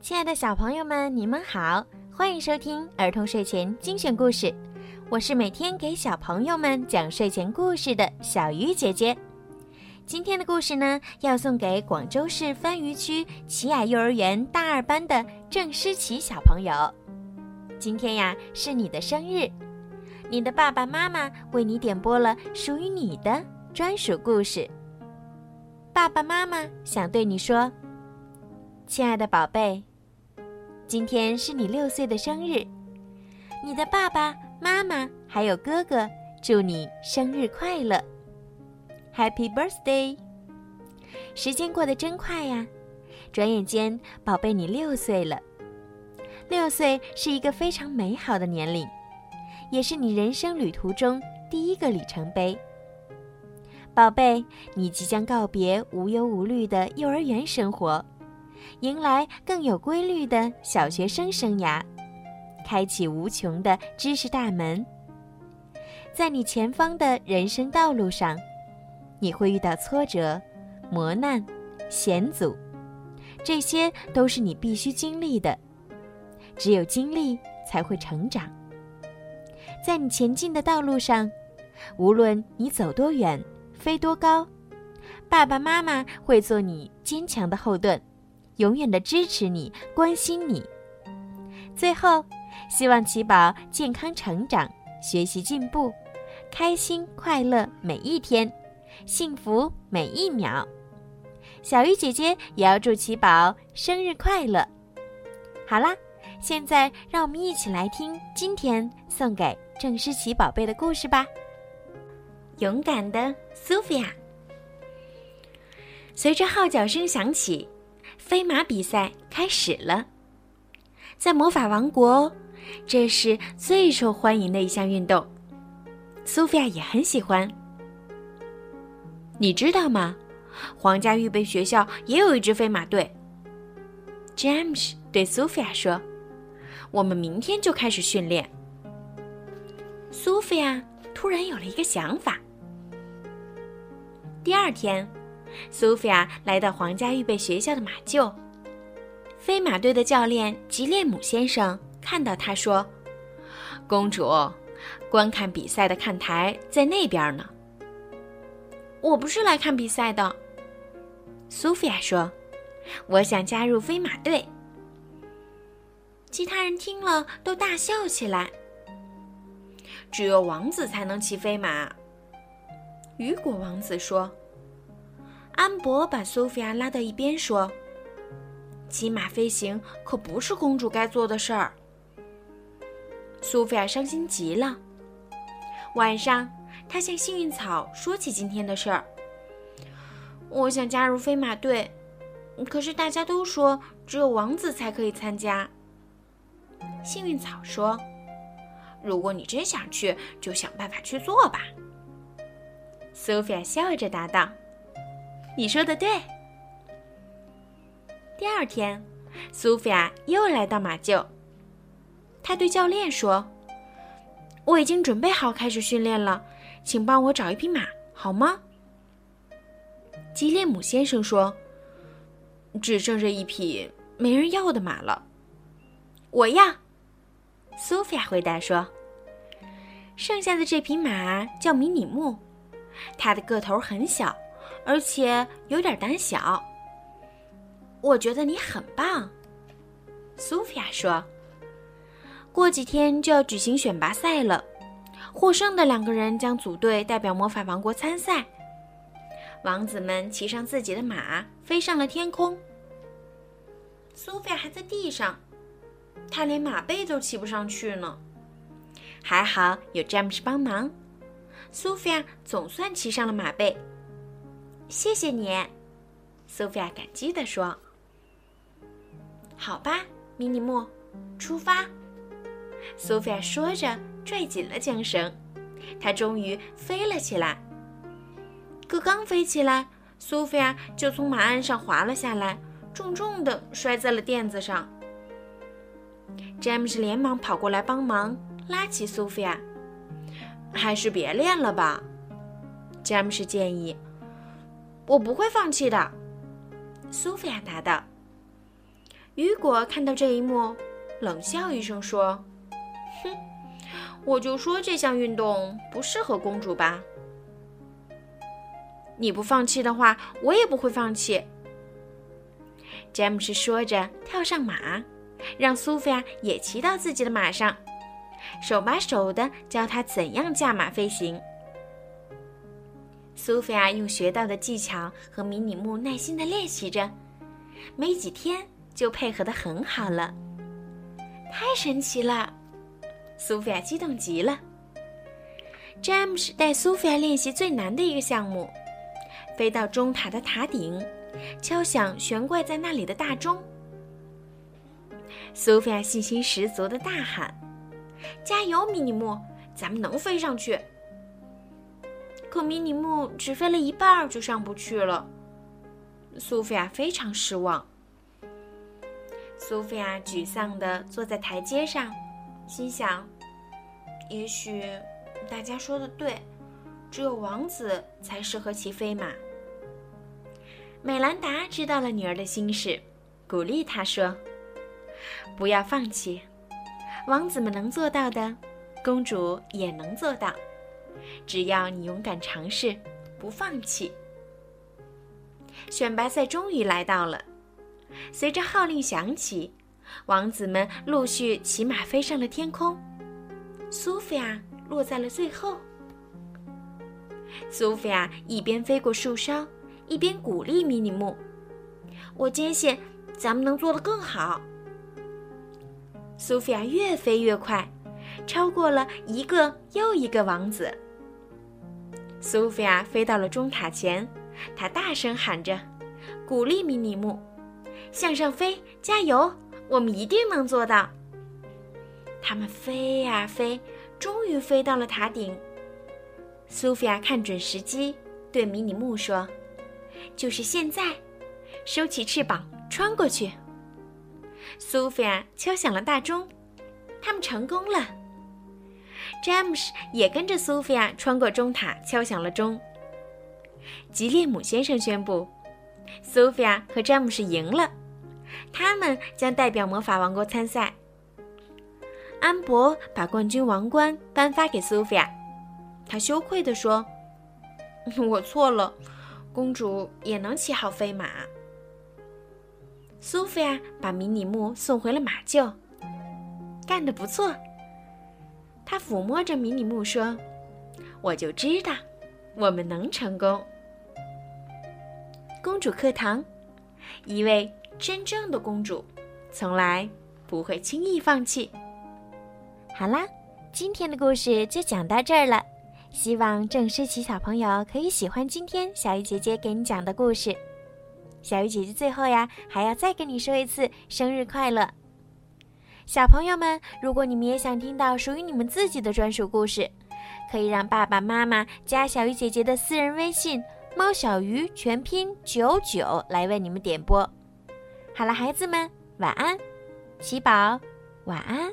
亲爱的小朋友们，你们好，欢迎收听儿童睡前精选故事。我是每天给小朋友们讲睡前故事的小鱼姐姐。今天的故事呢，要送给广州市番禺区奇雅幼儿园大二班的郑诗琪小朋友。今天呀，是你的生日，你的爸爸妈妈为你点播了属于你的专属故事。爸爸妈妈想对你说：“亲爱的宝贝。”今天是你六岁的生日，你的爸爸妈妈还有哥哥祝你生日快乐，Happy Birthday！时间过得真快呀，转眼间，宝贝你六岁了。六岁是一个非常美好的年龄，也是你人生旅途中第一个里程碑。宝贝，你即将告别无忧无虑的幼儿园生活。迎来更有规律的小学生生涯，开启无穷的知识大门。在你前方的人生道路上，你会遇到挫折、磨难、险阻，这些都是你必须经历的。只有经历，才会成长。在你前进的道路上，无论你走多远、飞多高，爸爸妈妈会做你坚强的后盾。永远的支持你，关心你。最后，希望奇宝健康成长，学习进步，开心快乐每一天，幸福每一秒。小鱼姐姐也要祝奇宝生日快乐。好啦，现在让我们一起来听今天送给郑诗琪宝贝的故事吧。勇敢的苏菲亚。随着号角声响起。飞马比赛开始了，在魔法王国，这是最受欢迎的一项运动。苏菲亚也很喜欢。你知道吗？皇家预备学校也有一支飞马队。詹姆斯对苏菲亚说：“我们明天就开始训练。”苏菲亚突然有了一个想法。第二天。苏菲亚来到皇家预备学校的马厩，飞马队的教练吉列姆先生看到她说：“公主，观看比赛的看台在那边呢。”我不是来看比赛的，苏菲亚说：“我想加入飞马队。”其他人听了都大笑起来。只有王子才能骑飞马，雨果王子说。安博把苏菲亚拉到一边说：“骑马飞行可不是公主该做的事儿。”苏菲亚伤心极了。晚上，她向幸运草说起今天的事儿：“我想加入飞马队，可是大家都说只有王子才可以参加。”幸运草说：“如果你真想去，就想办法去做吧。”苏菲亚笑着答道。你说的对。第二天，苏菲亚又来到马厩。她对教练说：“我已经准备好开始训练了，请帮我找一匹马，好吗？”吉列姆先生说：“只剩下一匹没人要的马了。”我要。苏菲亚回答说：“剩下的这匹马叫迷你木，它的个头很小。”而且有点胆小。我觉得你很棒，苏菲亚说。过几天就要举行选拔赛了，获胜的两个人将组队代表魔法王国参赛。王子们骑上自己的马，飞上了天空。苏菲亚还在地上，她连马背都骑不上去呢。还好有詹姆斯帮忙，苏菲亚总算骑上了马背。谢谢你，苏菲亚感激地说。“好吧，迷你木，出发。”苏菲亚说着，拽紧了缰绳，她终于飞了起来。可刚飞起来，苏菲亚就从马鞍上滑了下来，重重的摔在了垫子上。詹姆斯连忙跑过来帮忙，拉起苏菲亚。“还是别练了吧。”詹姆斯建议。我不会放弃的，苏菲亚答道。雨果看到这一幕，冷笑一声说：“哼，我就说这项运动不适合公主吧。你不放弃的话，我也不会放弃。”詹姆斯说着，跳上马，让苏菲亚也骑到自己的马上，手把手的教她怎样驾马飞行。苏菲亚用学到的技巧和迷你木耐心的练习着，没几天就配合的很好了。太神奇了！苏菲亚激动极了。詹姆斯带苏菲亚练习最难的一个项目，飞到钟塔的塔顶。敲响悬挂在那里的大钟，苏菲亚信心十足的大喊：“加油，迷你木，咱们能飞上去！”可迷你木只飞了一半就上不去了，苏菲亚非常失望。苏菲亚沮丧地坐在台阶上，心想：“也许大家说的对，只有王子才适合骑飞马。”美兰达知道了女儿的心事，鼓励她说：“不要放弃，王子们能做到的，公主也能做到。只要你勇敢尝试，不放弃。”选拔赛终于来到了，随着号令响起，王子们陆续骑马飞上了天空，苏菲亚落在了最后。苏菲亚一边飞过树梢。一边鼓励迷你木，我坚信咱们能做得更好。苏菲亚越飞越快，超过了一个又一个王子。苏菲亚飞到了钟塔前，她大声喊着，鼓励迷你木向上飞，加油，我们一定能做到。他们飞呀飞，终于飞到了塔顶。苏菲亚看准时机，对迷你木说。就是现在，收起翅膀，穿过去。苏菲亚敲响了大钟，他们成功了。詹姆斯也跟着苏菲亚穿过钟塔，敲响了钟。吉列姆先生宣布，苏菲亚和詹姆斯赢了，他们将代表魔法王国参赛。安博把冠军王冠颁发给苏菲亚，他羞愧地说：“ 我错了。”公主也能骑好飞马。苏菲亚把迷你木送回了马厩，干得不错。他抚摸着迷你木说：“我就知道，我们能成功。”公主课堂，一位真正的公主，从来不会轻易放弃。好啦，今天的故事就讲到这儿了。希望郑诗琪小朋友可以喜欢今天小鱼姐姐给你讲的故事。小鱼姐姐最后呀，还要再跟你说一次生日快乐！小朋友们，如果你们也想听到属于你们自己的专属故事，可以让爸爸妈妈加小鱼姐姐的私人微信“猫小鱼”全拼九九来为你们点播。好了，孩子们，晚安，奇宝，晚安。